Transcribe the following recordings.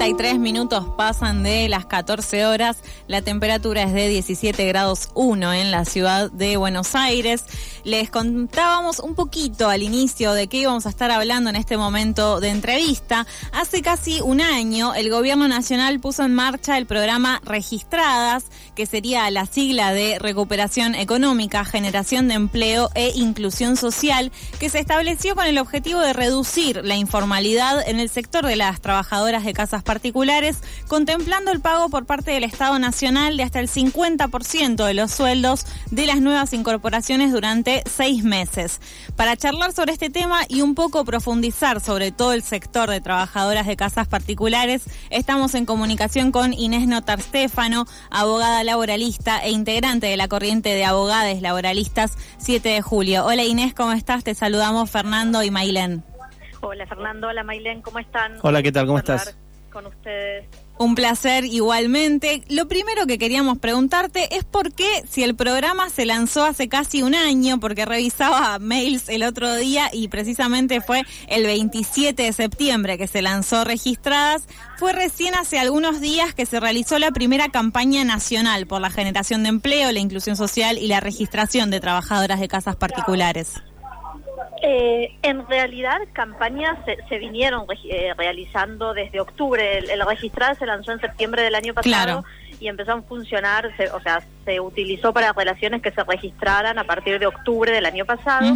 33 minutos pasan de las 14 horas. La temperatura es de 17 grados 1 en la ciudad de Buenos Aires. Les contábamos un poquito al inicio de qué íbamos a estar hablando en este momento de entrevista. Hace casi un año el gobierno nacional puso en marcha el programa Registradas, que sería la sigla de Recuperación Económica, Generación de Empleo e Inclusión Social, que se estableció con el objetivo de reducir la informalidad en el sector de las trabajadoras de casa particulares, contemplando el pago por parte del Estado Nacional de hasta el 50% de los sueldos de las nuevas incorporaciones durante seis meses. Para charlar sobre este tema y un poco profundizar sobre todo el sector de trabajadoras de casas particulares, estamos en comunicación con Inés Notar Stefano, abogada laboralista e integrante de la corriente de abogadas laboralistas 7 de julio. Hola Inés, ¿cómo estás? Te saludamos Fernando y Mailén. Hola Fernando, hola Mailén, ¿cómo están? Hola, ¿qué tal? ¿Cómo estás? Con ustedes. Un placer igualmente. Lo primero que queríamos preguntarte es por qué, si el programa se lanzó hace casi un año, porque revisaba mails el otro día y precisamente fue el 27 de septiembre que se lanzó registradas, fue recién hace algunos días que se realizó la primera campaña nacional por la generación de empleo, la inclusión social y la registración de trabajadoras de casas particulares. Eh, en realidad, campañas se, vinieron eh, realizando desde octubre. El, el, registrado se lanzó en septiembre del año pasado y empezó a funcionar, o sea, se utilizó para relaciones que se registraran a partir de octubre del año pasado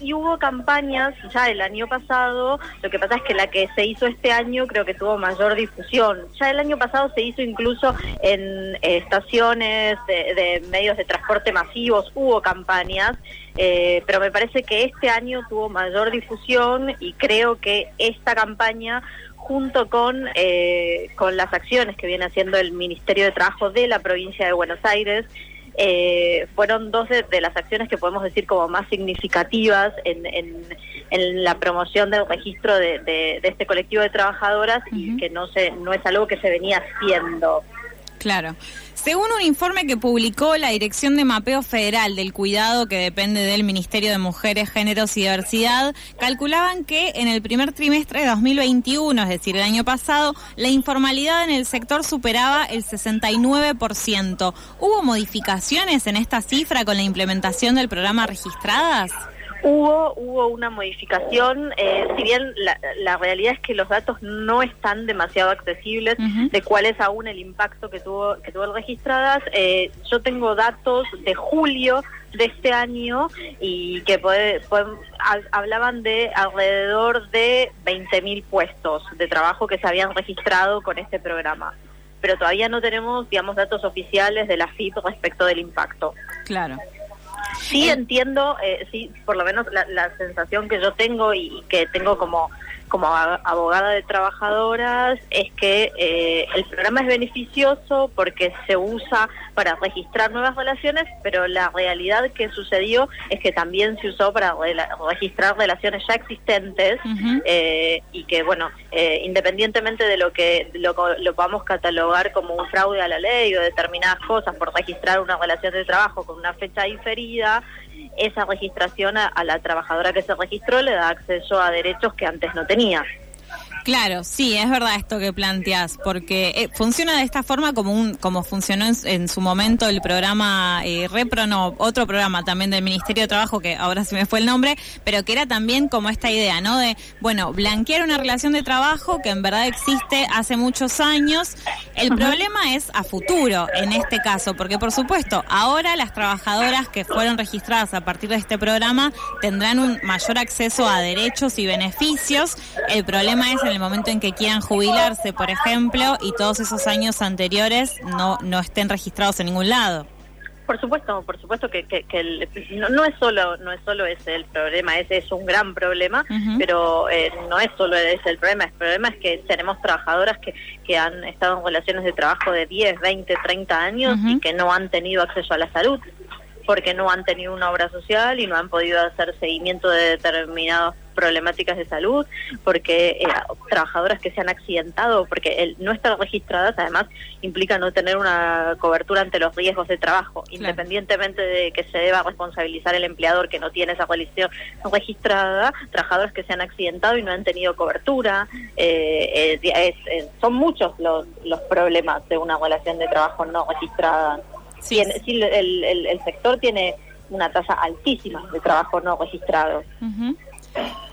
y hubo campañas ya el año pasado, lo que pasa es que la que se hizo este año creo que tuvo mayor difusión. Ya el año pasado se hizo incluso en eh, estaciones de, medios de transporte masivos, hubo campañas, eh, pero me parece que este año tuvo mayor difusión y creo que esta campaña junto con, eh, con las acciones que viene haciendo el Ministerio de Trabajo de la provincia de Buenos Aires, eh, fueron dos de, las acciones que podemos decir como más significativas en, en, la promoción del registro de, este colectivo de trabajadoras y que no, se, no es algo que se venía haciendo. Claro. Según un informe que publicó la Dirección de Mapeo Federal del Cuidado, que depende del Ministerio de Mujeres, Géneros y Diversidad, calculaban que en el primer trimestre de 2021, es decir, el año pasado, la informalidad en el sector superaba el 69%. ¿Hubo modificaciones en esta cifra con la implementación del programa Registradas? Hubo, hubo una modificación, eh, si bien la, realidad es que los datos no están demasiado accesibles de cuál es aún el impacto que tuvo que tuvo el registradas, eh, yo tengo datos de julio de este año y que puede, hablaban de alrededor de 20.000 puestos de trabajo que se habían registrado con este programa. Pero todavía no tenemos, digamos, datos oficiales de la FIP respecto del impacto. Claro. Sí entiendo, eh, sí, por lo menos la, sensación que yo tengo y que tengo como como abogada de trabajadoras es que eh, el programa es beneficioso porque se usa para registrar nuevas relaciones, pero la realidad que sucedió es que también se usó para registrar relaciones ya existentes eh, y que, bueno, eh, independientemente de lo que lo, lo podamos catalogar como un fraude a la ley o determinadas cosas por registrar una relación de trabajo con una fecha diferida, esa registración a, la trabajadora que se registró le da acceso a derechos que antes no tenía. Claro, sí, es verdad esto que planteas, porque eh, funciona de esta forma como un como funcionó en, su momento el programa eh, Repro, no, otro programa también del Ministerio de Trabajo, que ahora se me fue el nombre, pero que era también como esta idea, ¿no? De, bueno, blanquear una relación de trabajo que en verdad existe hace muchos años. El problema es a futuro, en este caso, porque por supuesto, ahora las trabajadoras que fueron registradas a partir de este programa tendrán un mayor acceso a derechos y beneficios. El problema es en el momento en que quieran jubilarse, por ejemplo, y todos esos años anteriores no, no estén registrados en ningún lado. Por supuesto, por supuesto que, no, es solo no es solo ese el problema, ese es un gran problema, pero eh, no es solo ese el problema, el problema es que tenemos trabajadoras que, que han estado en relaciones de trabajo de 10, 20, 30 años y que no han tenido acceso a la salud porque no han tenido una obra social y no han podido hacer seguimiento de determinados problemáticas de salud, porque eh, trabajadoras que se han accidentado, porque el no estar registradas además implica no tener una cobertura ante los riesgos de trabajo, independientemente de que se deba responsabilizar el empleador que no tiene esa relación registrada, trabajadoras que se han accidentado y no han tenido cobertura, eh, eh, son muchos los, los problemas de una relación de trabajo no registrada. Sí. el, sector tiene una tasa altísima de trabajo no registrado.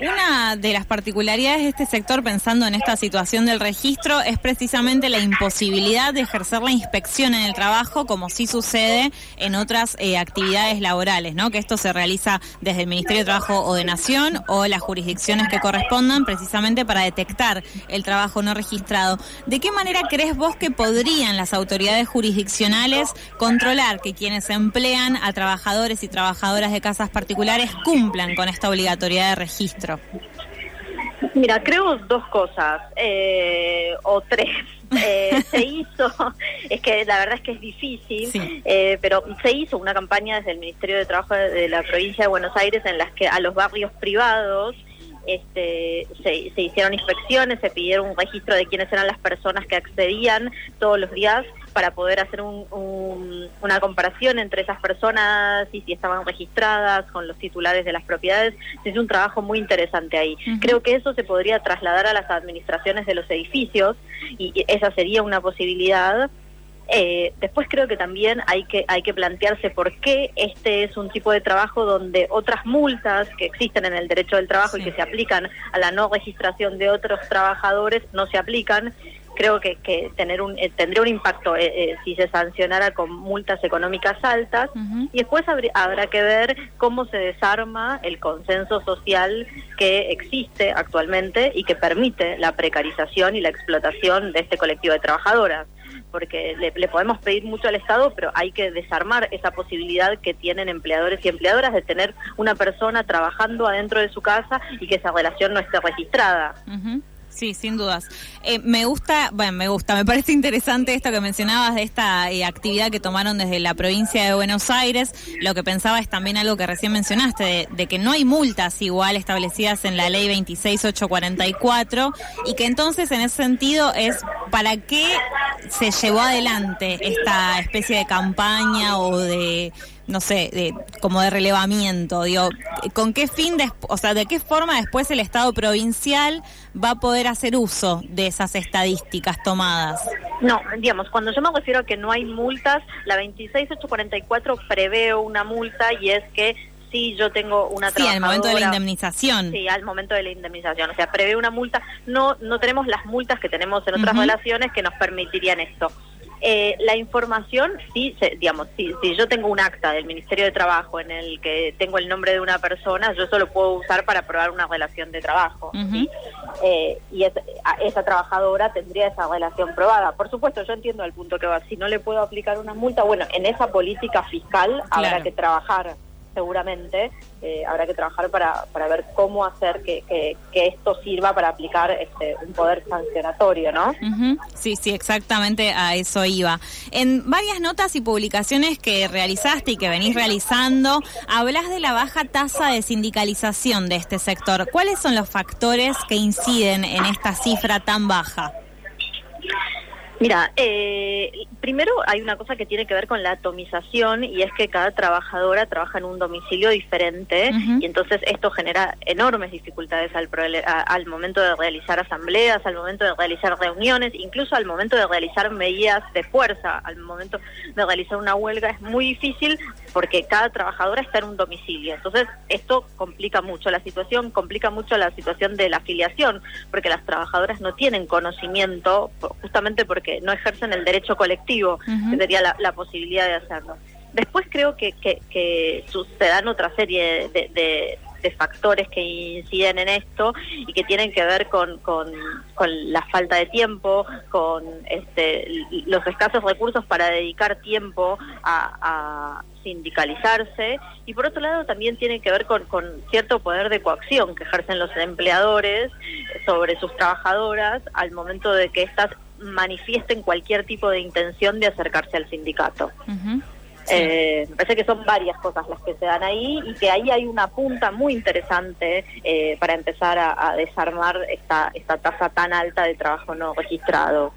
Una de las particularidades de este sector, pensando en esta situación del registro, es precisamente la imposibilidad de ejercer la inspección en el trabajo, como sí sucede en otras eh, actividades laborales, ¿no? Que esto se realiza desde el Ministerio de Trabajo o de Nación o las jurisdicciones que correspondan, precisamente para detectar el trabajo no registrado. ¿De qué manera crees vos que podrían las autoridades jurisdiccionales controlar que quienes emplean a trabajadores y trabajadoras de casas particulares cumplan con esta obligatoriedad de registro? Mira, creo dos cosas, eh, o tres. Eh, se hizo, es que la verdad es que es difícil, eh, pero se hizo una campaña desde el Ministerio de Trabajo de la provincia de Buenos Aires en las que a los barrios privados este, se, se, hicieron inspecciones, se pidieron un registro de quiénes eran las personas que accedían todos los días para poder hacer una comparación entre esas personas y si estaban registradas con los titulares de las propiedades. Es un trabajo muy interesante ahí. Creo que eso se podría trasladar a las administraciones de los edificios y esa sería una posibilidad. Eh, después creo que también hay que hay que plantearse por qué este es un tipo de trabajo donde otras multas que existen en el derecho del trabajo y que se aplican a la no registración de otros trabajadores no se aplican creo que, que tener un, eh, tendría un impacto eh, eh, si se sancionara con multas económicas altas. Y después habrá que ver cómo se desarma el consenso social que existe actualmente y que permite la precarización y la explotación de este colectivo de trabajadoras. Porque le, le, podemos pedir mucho al Estado, pero hay que desarmar esa posibilidad que tienen empleadores y empleadoras de tener una persona trabajando adentro de su casa y que esa relación no esté registrada. Sí, sin dudas. Eh, me gusta, bueno, me gusta, me parece interesante esto que mencionabas de esta eh, actividad que tomaron desde la provincia de Buenos Aires. Lo que pensaba es también algo que recién mencionaste, de, que no hay multas igual establecidas en la ley 26844 y que entonces en ese sentido es para qué se llevó adelante esta especie de campaña o de no sé, de, como de relevamiento, digo, ¿con qué fin, o sea, de qué forma después el Estado provincial va a poder hacer uso de esas estadísticas tomadas? No, digamos, cuando yo me refiero a que no hay multas, la 26844 prevé una multa y es que si yo tengo una Sí, al momento de la indemnización. Sí, al momento de la indemnización. O sea, prevé una multa. No no tenemos las multas que tenemos en otras relaciones que nos permitirían esto. Eh, la información, sí, digamos, si, si yo tengo un acta del Ministerio de Trabajo en el que tengo el nombre de una persona, yo eso lo puedo usar para probar una relación de trabajo. Eh, y esa trabajadora tendría esa relación probada. Por supuesto, yo entiendo el punto que va. Si no le puedo aplicar una multa, bueno, en esa política fiscal habrá que trabajar seguramente eh, habrá que trabajar para, para ver cómo hacer que, que, esto sirva para aplicar este, un poder sancionatorio, ¿no? Sí, sí, exactamente a eso iba. En varias notas y publicaciones que realizaste y que venís realizando, hablas de la baja tasa de sindicalización de este sector. ¿Cuáles son los factores que inciden en esta cifra tan baja? Mira, eh, primero hay una cosa que tiene que ver con la atomización y es que cada trabajadora trabaja en un domicilio diferente y entonces esto genera enormes dificultades al, al momento de realizar asambleas, al momento de realizar reuniones, incluso al momento de realizar medidas de fuerza, al momento de realizar una huelga es muy difícil porque cada trabajadora está en un domicilio. Entonces esto complica mucho la situación, complica mucho la situación de la afiliación porque las trabajadoras no tienen conocimiento justamente porque no ejercen el derecho colectivo, que sería la, posibilidad de hacerlo. Después creo que, que, que sucedan otra serie de, factores que inciden en esto y que tienen que ver con, con, la falta de tiempo, con este, los escasos recursos para dedicar tiempo a, sindicalizarse y por otro lado también tiene que ver con, con cierto poder de coacción que ejercen los empleadores sobre sus trabajadoras al momento de que estas manifiesten cualquier tipo de intención de acercarse al sindicato. Eh, me parece que son varias cosas las que se dan ahí y que ahí hay una punta muy interesante eh, para empezar a, desarmar esta, esta tasa tan alta de trabajo no registrado.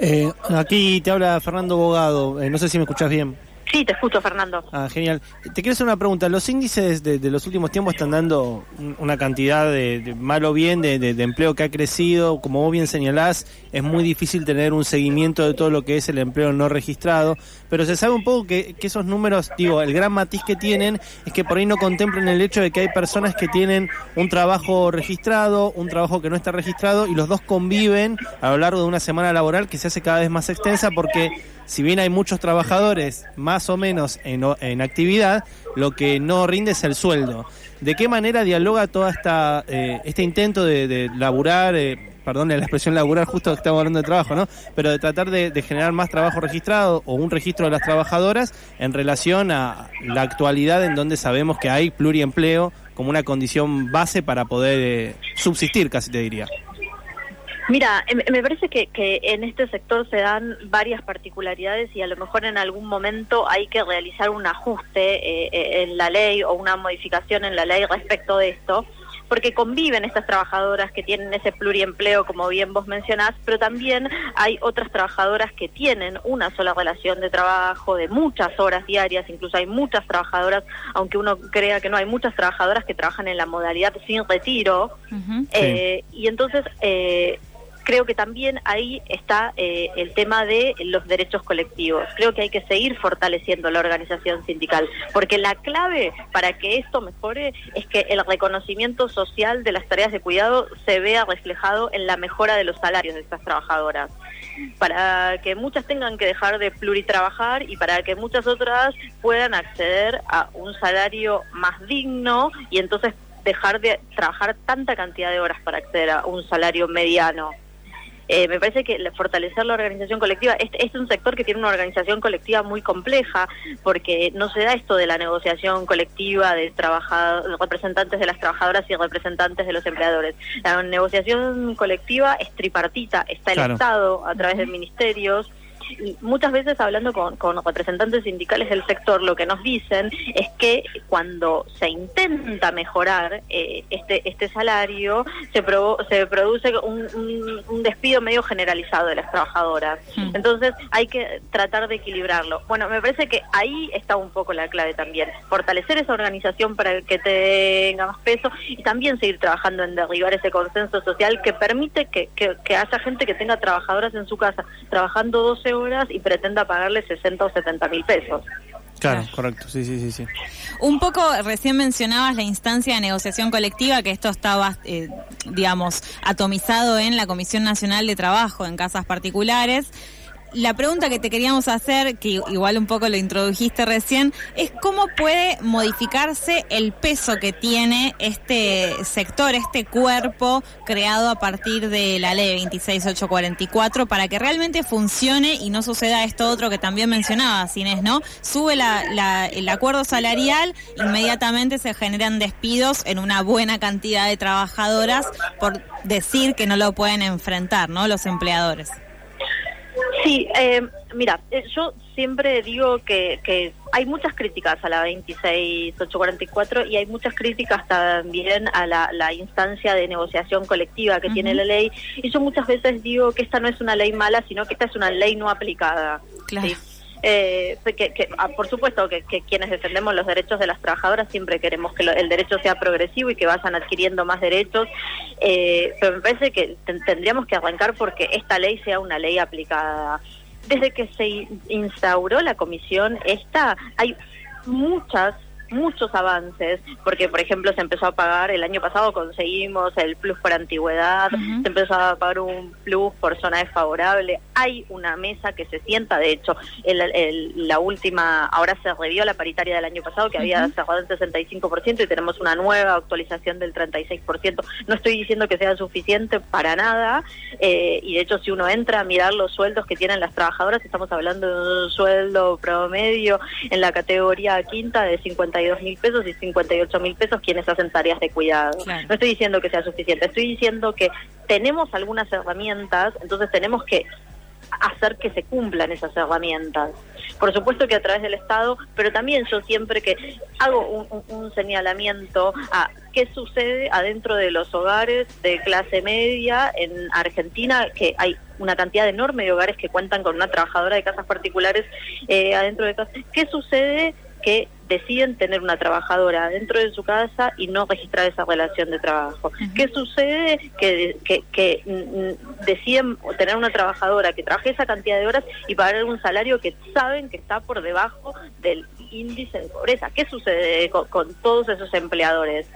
Eh, aquí te habla Fernando Bogado, no sé si me escuchas bien. Sí, te escucho, Fernando. Ah, genial. Te quiero hacer una pregunta. Los índices de, los últimos tiempos están dando una cantidad de, mal o bien de, empleo que ha crecido. Como vos bien señalás, es muy difícil tener un seguimiento de todo lo que es el empleo no registrado. Pero se sabe un poco que, esos números, digo, el gran matiz que tienen es que por ahí no contemplan el hecho de que hay personas que tienen un trabajo registrado, un trabajo que no está registrado y los dos conviven a lo largo de una semana laboral que se hace cada vez más extensa porque si bien hay muchos trabajadores más o menos en, actividad, lo que no rinde es el sueldo. ¿De qué manera dialoga esta eh, este intento de, laburar, eh, perdón la expresión laburar, justo que estamos hablando de trabajo, ¿no? Pero de tratar de, generar más trabajo registrado o un registro de las trabajadoras en relación a la actualidad en donde sabemos que hay pluriempleo como una condición base para poder eh, subsistir, casi te diría. Mira, em, me parece que, en este sector se dan varias particularidades y a lo mejor en algún momento hay que realizar un ajuste eh, eh, en la ley o una modificación en la ley respecto de esto, porque conviven estas trabajadoras que tienen ese pluriempleo, como bien vos mencionás, pero también hay otras trabajadoras que tienen una sola relación de trabajo de muchas horas diarias, incluso hay muchas trabajadoras, aunque uno crea que no, hay muchas trabajadoras que trabajan en la modalidad sin retiro, eh, y entonces creo que también ahí está eh, el tema de los derechos colectivos. Creo que hay que seguir fortaleciendo la organización sindical, porque la clave para que esto mejore es que el reconocimiento social de las tareas de cuidado se vea reflejado en la mejora de los salarios de estas trabajadoras para que muchas tengan que dejar de pluritrabajar y para que muchas otras puedan acceder a un salario más digno y entonces dejar de trabajar tanta cantidad de horas para acceder a un salario mediano. Eh, me parece que fortalecer la organización colectiva, este, este, es un sector que tiene una organización colectiva muy compleja, porque no se da esto de la negociación colectiva de representantes de las trabajadoras y representantes de los empleadores. La negociación colectiva es tripartita, está el Estado a través de ministerios, muchas veces hablando con, representantes sindicales del sector, lo que nos dicen es que cuando se intenta mejorar eh, este este salario, se, se produce un, despido medio generalizado de las trabajadoras. Hmm. Entonces hay que tratar de equilibrarlo. Bueno, me parece que ahí está un poco la clave también. Fortalecer esa organización para que tenga más peso y también seguir trabajando en derribar ese consenso social que permite que, que, que haya gente que tenga trabajadoras en su casa trabajando 12 horas y pretenda pagarle 60 o 70 mil pesos. Claro, correcto, sí, sí, sí, sí. Un poco, recién mencionabas la instancia de negociación colectiva, que esto estaba, eh, digamos, atomizado en la Comisión Nacional de Trabajo en casas particulares la pregunta que te queríamos hacer, que igual un poco lo introdujiste recién, es cómo puede modificarse el peso que tiene este sector, este cuerpo creado a partir de la ley 26844 para que realmente funcione y no suceda esto otro que también mencionabas, Inés, ¿no? Sube el acuerdo salarial, inmediatamente se generan despidos en una buena cantidad de trabajadoras por decir que no lo pueden enfrentar, ¿no? Los empleadores. Sí, eh, mira, eh, yo siempre digo que, que hay muchas críticas a la 26844 y hay muchas críticas también a la, instancia de negociación colectiva que tiene la ley. Y yo muchas veces digo que esta no es una ley mala, sino que esta es una ley no aplicada. Claro. Eh, que, ah, por supuesto que, quienes defendemos los derechos de las trabajadoras siempre queremos que el derecho sea progresivo y que vayan adquiriendo más derechos, eh, pero me parece que tendríamos que arrancar porque esta ley sea una ley aplicada. Desde que se instauró la comisión esta, hay muchas muchos avances, porque por ejemplo se empezó a pagar, el año pasado conseguimos el plus por antigüedad, se empezó a pagar un plus por zona desfavorable, hay una mesa que se sienta, de hecho, el, la última, ahora se revió la paritaria del año pasado que había cerrado el 65% y tenemos una nueva actualización del 36%. No estoy diciendo que sea suficiente para nada, eh, y de hecho si uno entra a mirar los sueldos que tienen las trabajadoras, estamos hablando de un sueldo promedio en la categoría quinta de 50 dos mil pesos y 58 mil pesos quienes hacen tareas de cuidado. No estoy diciendo que sea suficiente, estoy diciendo que tenemos algunas herramientas, entonces tenemos que hacer que se cumplan esas herramientas. Por supuesto que a través del Estado, pero también yo siempre que hago un, señalamiento a qué sucede adentro de los hogares de clase media en Argentina, que hay una cantidad enorme de hogares que cuentan con una trabajadora de casas particulares eh, adentro de casas. ¿Qué sucede que deciden tener una trabajadora dentro de su casa y no registrar esa relación de trabajo. ¿Qué sucede? Que, que, mm, deciden tener una trabajadora que trabaje esa cantidad de horas y pagar un salario que saben que está por debajo del índice de pobreza. ¿Qué sucede con, todos esos empleadores?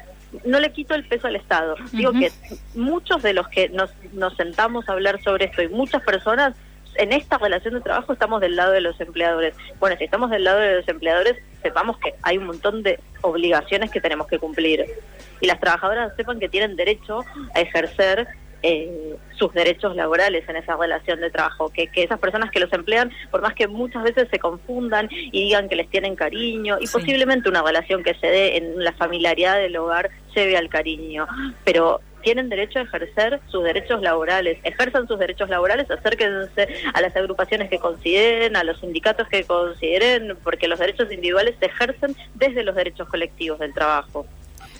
no le quito el peso al Estado. Digo que muchos de los que nos, nos sentamos a hablar sobre esto y muchas personas en esta relación de trabajo estamos del lado de los empleadores. Bueno, si estamos del lado de los empleadores, sepamos que hay un montón de obligaciones que tenemos que cumplir. Y las trabajadoras sepan que tienen derecho a ejercer eh, sus derechos laborales en esa relación de trabajo, que, que, esas personas que los emplean, por más que muchas veces se confundan y digan que les tienen cariño, y posiblemente una relación que se dé en la familiaridad del hogar lleve al cariño, pero tienen derecho a ejercer sus derechos laborales. Ejerzan sus derechos laborales, acérquense a las agrupaciones que consideren, a los sindicatos que consideren, porque los derechos individuales se ejercen desde los derechos colectivos del trabajo.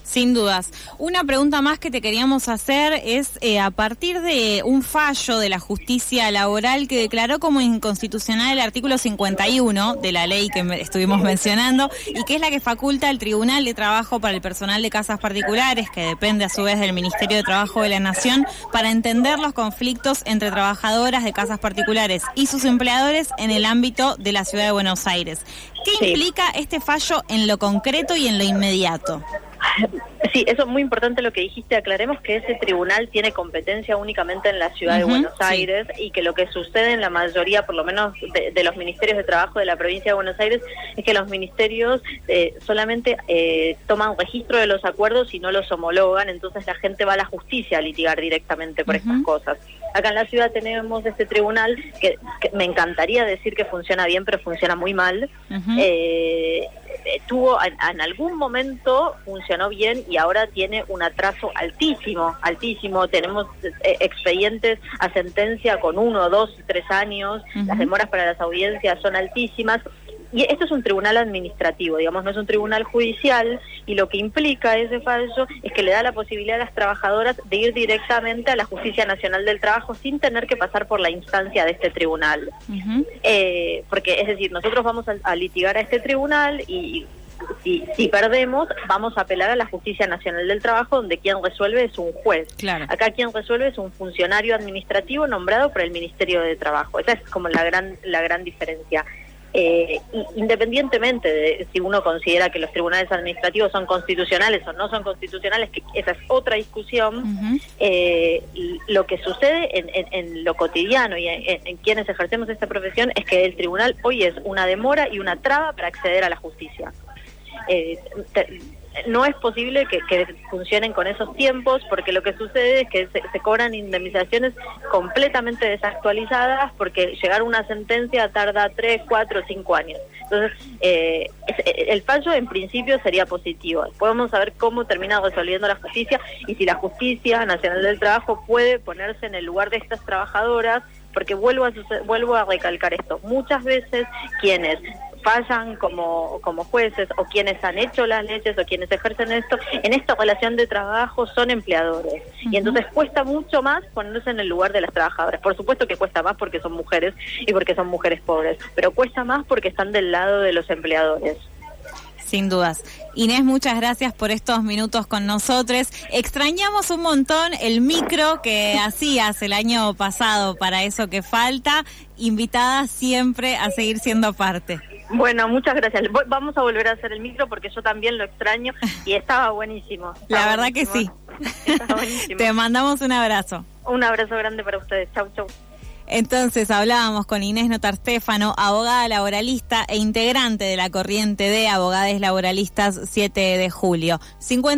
Sin dudas. Una pregunta más que te queríamos hacer es eh, a partir de un fallo de la justicia laboral que declaró como inconstitucional el artículo 51 de la ley que estuvimos mencionando y que es la que faculta el Tribunal de Trabajo para el personal de casas particulares, que depende a su vez del Ministerio de Trabajo de la Nación, para entender los conflictos entre trabajadoras de casas particulares y sus empleadores en el ámbito de la ciudad de Buenos Aires. ¿Qué implica este fallo en lo concreto y en lo inmediato? Sí, eso es muy importante lo que dijiste. Aclaremos que ese tribunal tiene competencia únicamente en la ciudad de Buenos Aires y que lo que sucede en la mayoría, por lo menos de, los ministerios de trabajo de la provincia de Buenos Aires, es que los ministerios eh, solamente eh, toman registro de los acuerdos y no los homologan, entonces la gente va a la justicia a litigar directamente por estas cosas. Acá en la ciudad tenemos este tribunal que, me encantaría decir que funciona bien, pero funciona muy mal. eh, tuvo en, algún momento funcionó bien y ahora tiene un atraso altísimo, altísimo. Tenemos eh, expedientes a sentencia con uno, dos, tres años. Las demoras para las audiencias son altísimas y esto es un tribunal administrativo, digamos, no es un tribunal judicial, y lo que implica ese fallo es que le da la posibilidad a las trabajadoras de ir directamente a la Justicia Nacional del Trabajo sin tener que pasar por la instancia de este tribunal. Eh, porque, es decir, nosotros vamos a, litigar a este tribunal y si, si, perdemos, vamos a apelar a la Justicia Nacional del Trabajo, donde quien resuelve es un juez. Acá quien resuelve es un funcionario administrativo nombrado por el Ministerio de Trabajo. Esa es como la gran, la gran diferencia. Eh, independientemente de si uno considera que los tribunales administrativos son constitucionales o no son constitucionales, que esa es otra discusión, eh, lo que sucede en, lo cotidiano y en, quienes ejercemos esta profesión es que el tribunal hoy es una demora y una traba para acceder a la justicia. Eh, no es posible que, funcionen con esos tiempos porque lo que sucede es que se, cobran indemnizaciones completamente desactualizadas porque llegar a una sentencia tarda 3, 4, 5 años. Entonces, eh, el fallo en principio sería positivo. Podemos saber cómo termina resolviendo la justicia y si la justicia nacional del trabajo puede ponerse en el lugar de estas trabajadoras porque vuelvo a, vuelvo a recalcar esto, muchas veces quienes fallan como, como jueces o quienes han hecho las leyes o quienes ejercen esto, en esta relación de trabajo son empleadores. Y entonces cuesta mucho más ponerse en el lugar de las trabajadoras. Por supuesto que cuesta más porque son mujeres y porque son mujeres pobres, pero cuesta más porque están del lado de los empleadores. Sin dudas. Inés, muchas gracias por estos minutos con nosotros. Extrañamos un montón el micro que hacías el año pasado para eso que falta. Invitada siempre a seguir siendo parte. Bueno, muchas gracias. Vamos a volver a hacer el micro porque yo también lo extraño y estaba buenísimo. La verdad que sí. Te mandamos un abrazo. Un abrazo grande para ustedes. Chau, chau. Entonces hablábamos con Inés Notar Stefano, abogada laboralista e integrante de la corriente de abogadas laboralistas 7 de julio.